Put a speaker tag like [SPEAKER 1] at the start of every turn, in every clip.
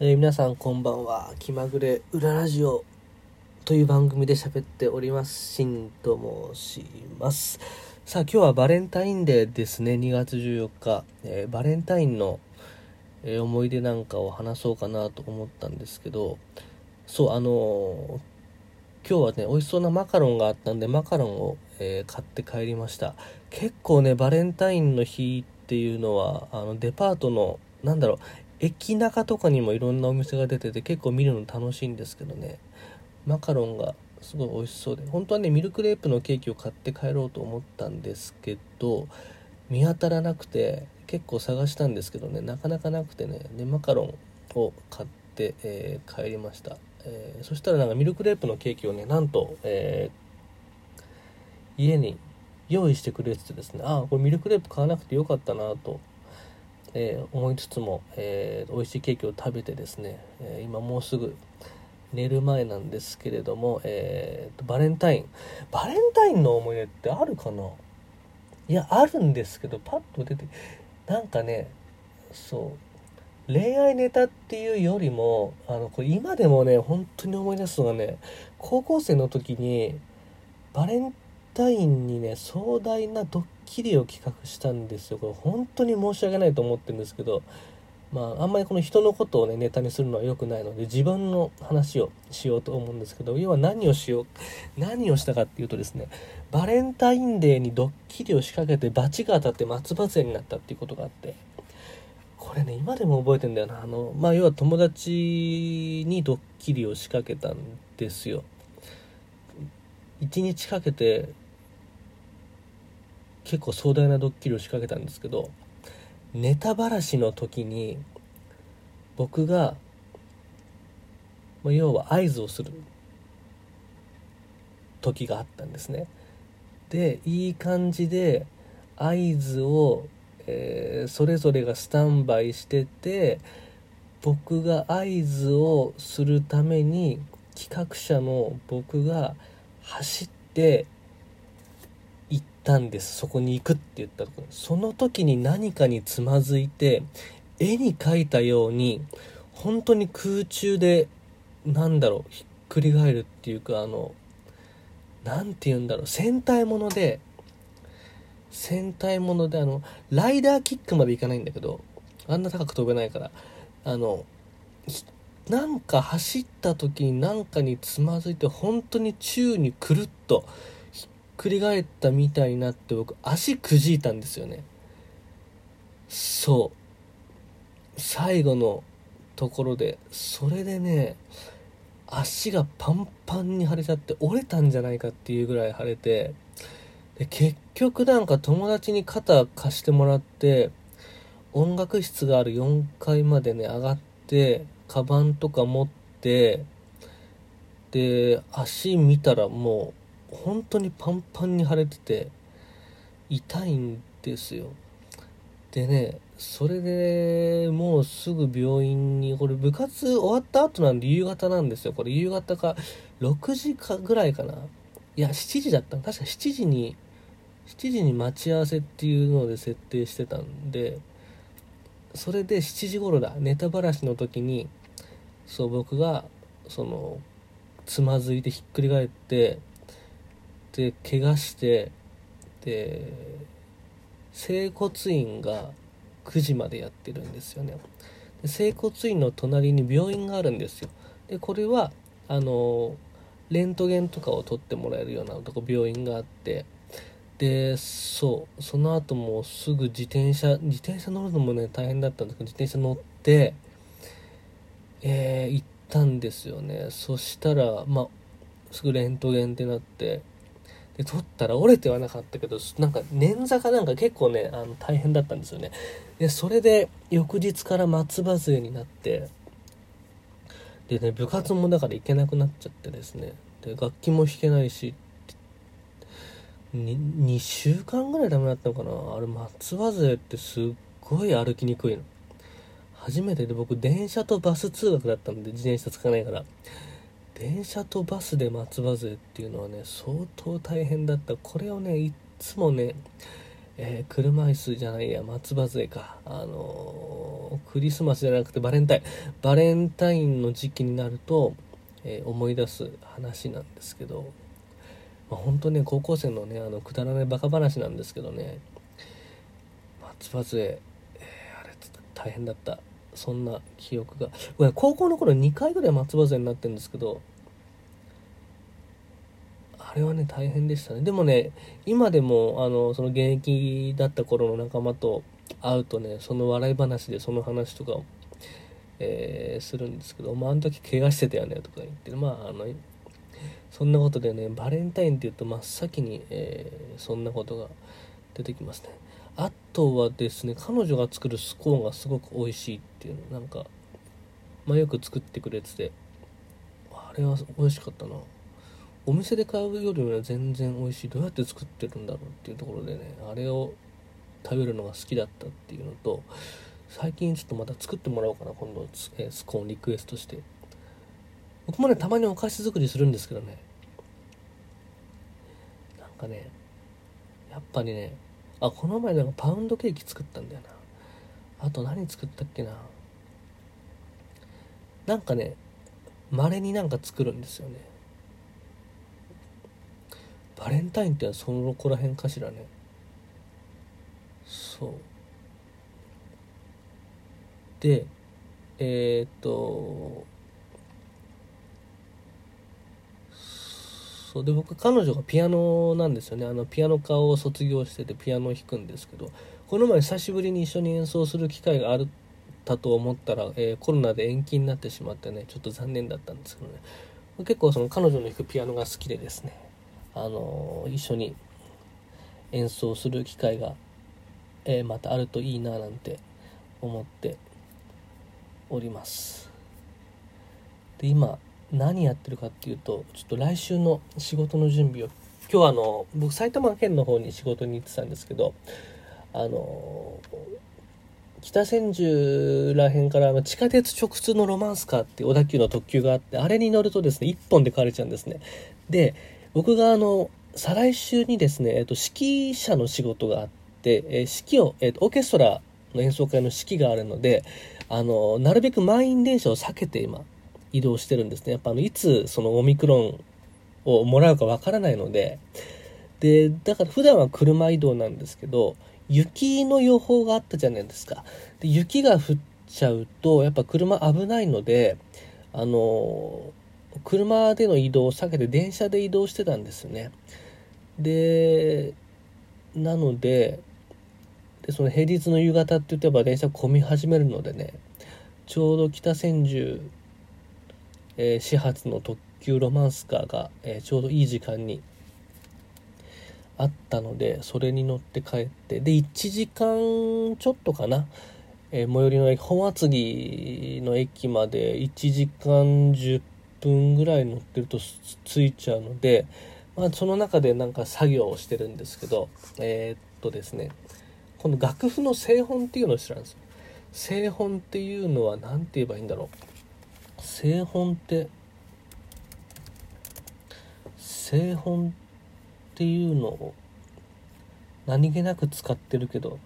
[SPEAKER 1] えー皆さんこんばんは。気まぐれ裏ラジオという番組で喋っております。しんと申します。さあ今日はバレンタインデーですね。2月14日、えーバレンタインの、えー思い出なんかを話そうかなと思ったんですけど。そうあの今日はね美味しそうなマカロンがあったんでマカロンを、え買って帰りました。結構ねバレンタインの日っていうのはあのデパートのなんだろう駅中とかにもいろんなお店が出てて結構見るの楽しいんですけどね。マカロンがすごい美味しそうで。本当はねミルクレープのケーキを買って帰ろうと思ったんですけど見当たらなくて結構探したんですけどね。なかなかなくてね。でマカロンを買って、えー帰りました、えーそしたらなんかミルクレープのケーキをねなんと、えー家に用意してくれててですね。ああこれミルクレープ買わなくてよかったなとえー思いつつも、えー美味しいケーキを食べてですね、えー今もうすぐ寝る前なんですけれども、えーとバレンタイン。バレンタインの思い出ってあるかな？いやあるんですけどパッと出てなんかねそう恋愛ネタっていうよりもあのこれ今でもね本当に思い出すのがね高校生の時にバレンタインにね壮大なドッキリを企画したんですよ。これ本当に申し訳ないと思ってるんですけどまああんまりこの人のことをねネタにするのは良くないので自分の話をしようと思うんですけど要は何をしよう何をしたかっていうとですねバレンタインデーにドッキリを仕掛けて罰が当たって松葉杖になったっていうことがあってこれね今でも覚えてんだよな。あのまあ要は友達にドッキリを仕掛けたんですよ。1日かけて結構壮大なドッキリを仕掛けたんですけどネタばらしの時に僕が、まあ、要は合図をする時があったんですね。でいい感じで合図を、えーそれぞれがスタンバイしてて僕が合図をするために企画者の僕が走ってたんです。そこに行くって言ったところ。その時に何かにつまずいて絵に描いたように本当に空中でなんだろうひっくり返るっていうかあのなんて言うんだろう戦隊もので戦隊ものであのライダーキックまでいかないんだけどあんな高く飛べないからあのなんか走った時に何かにつまずいて本当に宙にくるっとくり返ったみたいになって僕足くじいたんですよね。そう。最後のところでそれでね足がパンパンに腫れちゃって折れたんじゃないかっていうぐらい腫れてで結局なんか友達に肩貸してもらって音楽室がある4階までね上がってカバンとか持ってで足見たらもう本当にパンパンに腫れてて痛いんですよ。でねそれでもうすぐ病院にこれ部活終わった後なんで夕方なんですよ。これ夕方か6時かぐらいかな。いや7時だった。の確か7時に7時に待ち合わせっていうので設定してたんでそれで7時頃だ。ネタばらしの時にそう僕がそのつまずいてひっくり返ってで怪我してで整骨院が9時までやってるんですよね。で整骨院の隣に病院があるんですよ。でこれはあのレントゲンとかを取ってもらえるようなとこ病院があってでそうその後もうすぐ自転車自転車乗るのもね大変だったんですけど自転車乗ってえー行ったんですよね。そしたらまあすぐレントゲンってなってで取ったら折れてはなかったけどなんか捻挫かなんか結構ねあの大変だったんですよね。でそれで翌日から松葉杖になってでね部活もだから行けなくなっちゃってですね。で楽器も弾けないし2週間ぐらいダメだったのかな。あれ松葉杖ってすっごい歩きにくいの。初めてで僕電車とバス通学だったんで自転車つかないから。電車とバスで松葉杖っていうのはね相当大変だった。これをねいつもねえー、車椅子じゃないや松葉杖か。あのー、クリスマスじゃなくてバレンタイン。バレンタインの時期になると、えー、思い出す話なんですけど、まあ、本当ね高校生のねあのくだらないバカ話なんですけどね松葉杖、えあれ大変だった。そんな記憶が。高校の頃2回ぐらい松葉杖になってるんですけどあれはね大変でしたね。でもね今でもあのその現役だった頃の仲間と会うとねその笑い話でその話とかを、えー、するんですけど「まあ、あの時怪我してたよね」とか言ってまああのそんなことでねバレンタインって言うと真っ先に、えー、そんなことが出てきますね。あとはですね彼女が作るスコーンがすごく美味しいっていうのなんか、まあ、よく作ってくれててあれは美味しかったな。お店で買うよりは全然美味しい。どうやって作ってるんだろうっていうところでねあれを食べるのが好きだったっていうのと最近ちょっとまた作ってもらおうかな今度,、えスコーンリクエストして。僕もねたまにお菓子作りするんですけどね。なんかねやっぱりねあこの前なんかパウンドケーキ作ったんだよな。あと何作ったっけな。なんかね稀になんか作るんですよね。バレンタインってのはその子らへんかしらね。そう。でえー、っとそう。で僕彼女がピアノなんですよね。あのピアノ科を卒業しててピアノを弾くんですけどこの前久しぶりに一緒に演奏する機会があったと思ったら、えー、コロナで延期になってしまってねちょっと残念だったんですけどね。結構その彼女の弾くピアノが好きでですね。あの一緒に演奏する機会が、えー、またあるといいななんて思っております。で今何やってるかっていうとちょっと来週の仕事の準備を今日あの僕埼玉県の方に仕事に行ってたんですけどあの北千住らへんから地下鉄直通のロマンスカーって小田急の特急があってあれに乗るとですね1本で帰れちゃうんですね。で僕があの、再来週にですね、えっと、指揮者の仕事があって、え指揮を、えっと、オーケストラの演奏会の指揮があるので、あの、なるべく満員電車を避けて今、移動してるんですね。やっぱあの、いつそのオミクロンをもらうかわからないので、で、だから普段は車移動なんですけど、雪の予報があったじゃないですか。で、雪が降っちゃうと、やっぱ車危ないので、あの、車での移動を避けて電車で移動してたんですよね。で、なので、でその平日の夕方って言ってば電車混み始めるのでね、ちょうど北千住、えー、始発の特急ロマンスカーが、えー、ちょうどいい時間にあったので、それに乗って帰って、で、1時間ちょっとかな、えー、最寄りの駅、本厚木の駅まで1時間10分ぐらい乗ってると着いちゃうので、まあ、その中でなんか作業をしてるんですけどえー、っとですねこの楽譜の製本っていうのを知らんです。よ製本っていうのは何て言えばいいんだろう。製本って製本っていうのを何気なく使ってるけど、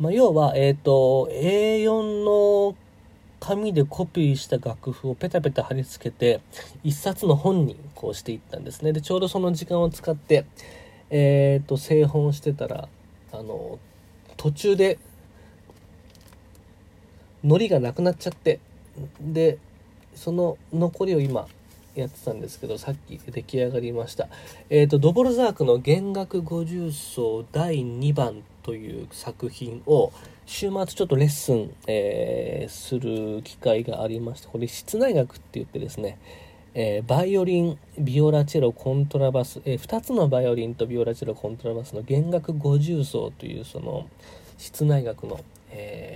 [SPEAKER 1] まあ、要は、えっ、ー、と、A4 の紙でコピーした楽譜をペタペタ貼り付けて、一冊の本にこうしていったんですね。で、ちょうどその時間を使って、えっ、ー、と、製本してたら、あの、途中で、糊がなくなっちゃって、で、その残りを今、やってたんですけど、さっき出来上がりました。えっ、ー、と、ドボルザークの弦楽五重奏第2番という作品を、週末ちょっとレッスン、えー、する機会がありまして、これ室内楽って言ってですね、えー、バイオリン、ビオラチェロ、コントラバス、えー、2つのバイオリンとビオラチェロ、コントラバスの弦楽五重奏というその室内楽の、えー、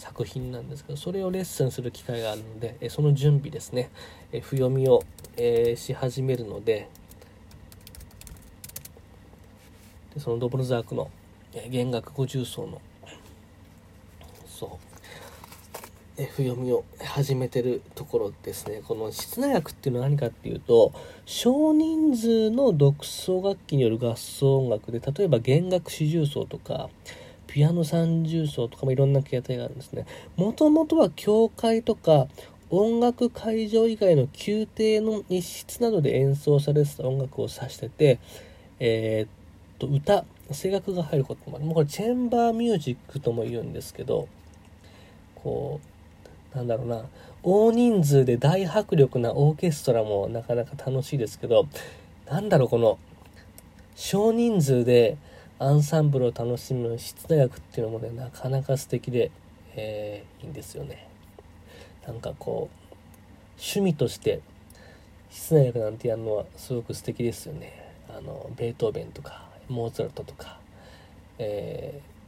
[SPEAKER 1] 作品なんですけど、それをレッスンする機会があるので、えその準備ですね、え譜読みを、えし始めるのでで、そのドボルザークの、え弦楽五重奏のそう F 読みを始めてるところですね。この室内楽っていうのは何かっていうと少人数の独奏楽器による合奏音楽で例えば弦楽四重奏とかピアノ三重奏とかもいろんな形態があるんですね。もともとは教会とか音楽会場以外の宮廷の一室などで演奏されてた音楽を指してて、えー、っと歌声楽が入ることもある。もうこれチェンバーミュージックとも言うんですけどこうなんだろうな。大人数で大迫力なオーケストラもなかなか楽しいですけどなんだろうこの少人数でアンサンブルを楽しむ室内楽っていうのもねなかなか素敵で、えー、いいんですよね。なんかこう趣味として室内楽なんてやるのはすごく素敵ですよねあのベートーベンとかモーツァルトとか、えー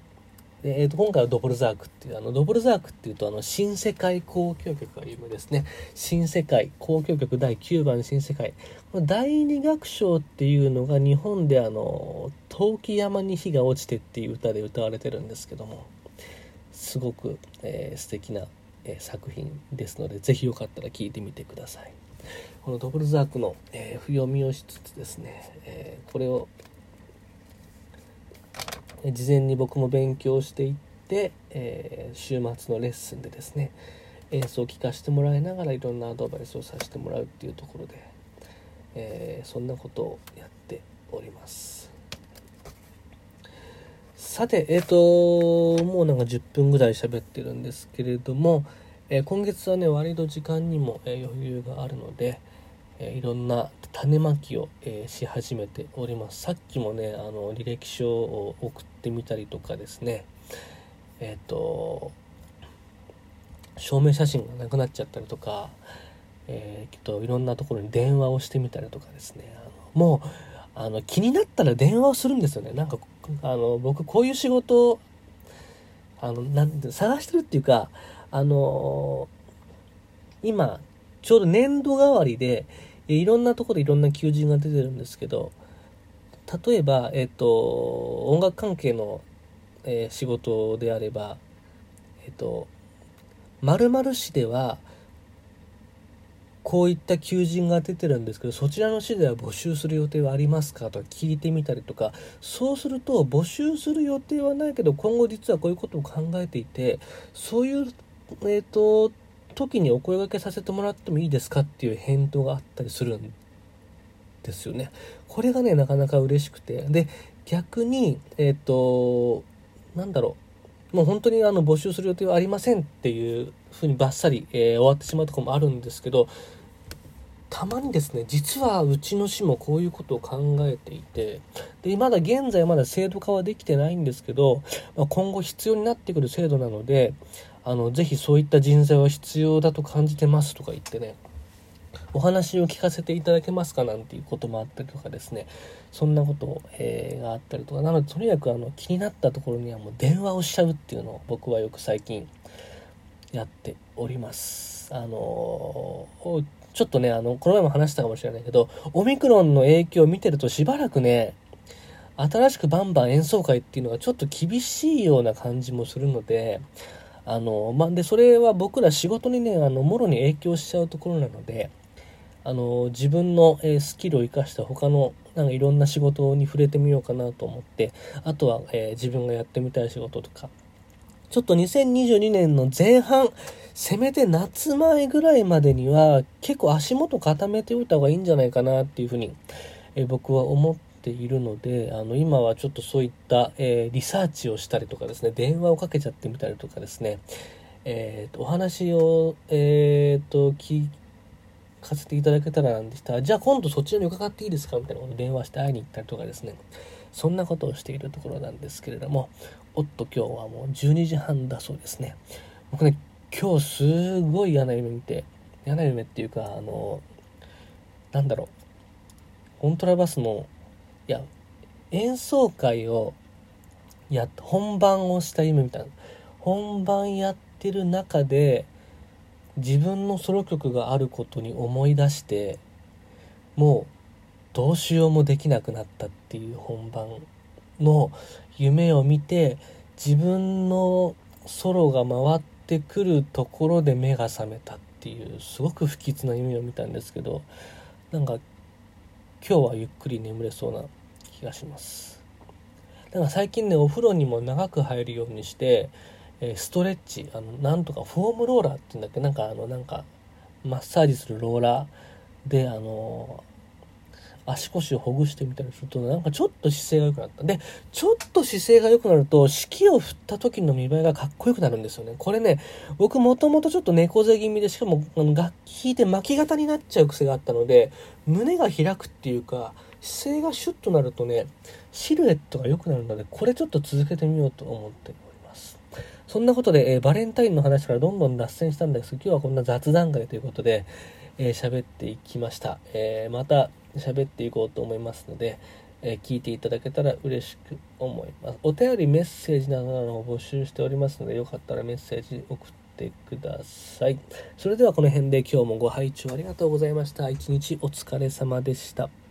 [SPEAKER 1] でえー、と今回はドボルザークっていうあのドボルザークっていうとあの新世界交響曲が有名ですね。新世界交響曲第9番新世界。この第二楽章っていうのが日本であの「陶器山に火が落ちて」っていう歌で歌われてるんですけどもすごく、えー、素敵なえ作品ですので是非よかったら聞いてみてください。このドブルザークの、えー、読みをしつつですね、えー、これを事前に僕も勉強していって、えー、週末のレッスンでですね演奏を聴かせてもらいながらいろんなアドバイスをさせてもらうっていうところで、えそんなことをやっております。さて、えっ、ー、と、もうなんか10分ぐらい喋ってるんですけれども、え、今月はね、割と時間にも、余裕があるので、えいろんな種まきを、えし始めております。さっきもね、あの、履歴書を送ってみたりとかですね、えっ、と、証明写真がなくなっちゃったりとか、えー、といろんなところに電話をしてみたりとかですね、あのもう、あの気になったら電話をするんですよね。なんかあの僕こういう仕事あのなん探してるっていうかあの今ちょうど年度代わりでいろんなところでいろんな求人が出てるんですけど例えば、えっと、音楽関係の、えー、仕事であれば、えっと、〇〇市ではこういった求人が出てるんですけどそちらの市では募集する予定はありますかとか聞いてみたりとかそうすると募集する予定はないけど今後実はこういうことを考えていてそういうえっ、と時にお声がけさせてもらってもいいですかっていう返答があったりするんですよね。これがねなかなか嬉しくてで逆にえっ、ー、となんだろうもう本当にあの募集する予定はありませんっていうふうにバッサリ、えー、終わってしまうとこもあるんですけどたまにですね実はうちの市もこういうことを考えていてでまだ現在まだ制度化はできてないんですけど、まあ、今後必要になってくる制度なのであのぜひそういった人材は必要だと感じてますとか言ってねお話を聞かせていただけますかなんていうこともあったりとかですねそんなこと、えー、があったりとかなのでとにかくあの気になったところにはもう電話をしちゃうっていうのを僕はよく最近やっております。あのちょっとね、あの、この前も話したかもしれないけど、オミクロンの影響を見てるとしばらくね、新しくバンバン演奏会っていうのがちょっと厳しいような感じもするので、あの、まあで、それは僕ら仕事にね、あの、もろに影響しちゃうところなので、あの、自分の、えスキルを生かした他の、なんかいろんな仕事に触れてみようかなと思って、あとは、えー、自分がやってみたい仕事とか、ちょっと2022年の前半、せめて夏前ぐらいまでには結構足元固めておいた方がいいんじゃないかなっていうふうに、え僕は思っているので、あの、今はちょっとそういった、えー、リサーチをしたりとかですね、電話をかけちゃってみたりとかですね、えー、と、お話を、え、ー、と、聞かせていただけたらなんでした、じゃあ今度そちらに伺っていいですかみたいなこと電話して会いに行ったりとかですね、そんなことをしているところなんですけれども、おっと今日はもう12時半だそうですね。僕ね、今日すごい嫌な夢見て、嫌な夢っていうか、あの、なんだろう、コントラバスの、いや、演奏会をや、本番をした夢みたいな。本番やってる中で、自分のソロ曲があることに思い出して、もうどうしようもできなくなったっていう本番の夢を見て自分のソロが回ってくるところで目が覚めたっていうすごく不吉な夢を見たんですけどなんか今日はゆっくり眠れそうな気がします。だから最近ねお風呂にも長く入るようにしてストレッチあのなんとかフォームローラーっていうんだっけ？なんかあのなんかマッサージするローラーであの足腰をほぐしてみたりするとなんかちょっと姿勢が良くなった。でちょっと姿勢が良くなると式を振った時の見栄えがかっこよくなるんですよね。これね僕もともとちょっと猫背気味でしかもあの楽器弾いて巻き型になっちゃう癖があったので胸が開くっていうか姿勢がシュッとなるとねシルエットが良くなるのでこれちょっと続けてみようと思っております。そんなことで、えー、バレンタインの話からどんどん脱線したんです。けど、今日はこんな雑談会ということで、えー、喋っていきました。えー、また喋っていこうと思いますので、え聞いていただけたら嬉しく思います。お便りメッセージなどを募集しておりますので、よかったらメッセージ送ってください。それではこの辺で今日もご拝聴ありがとうございました。一日お疲れ様でした。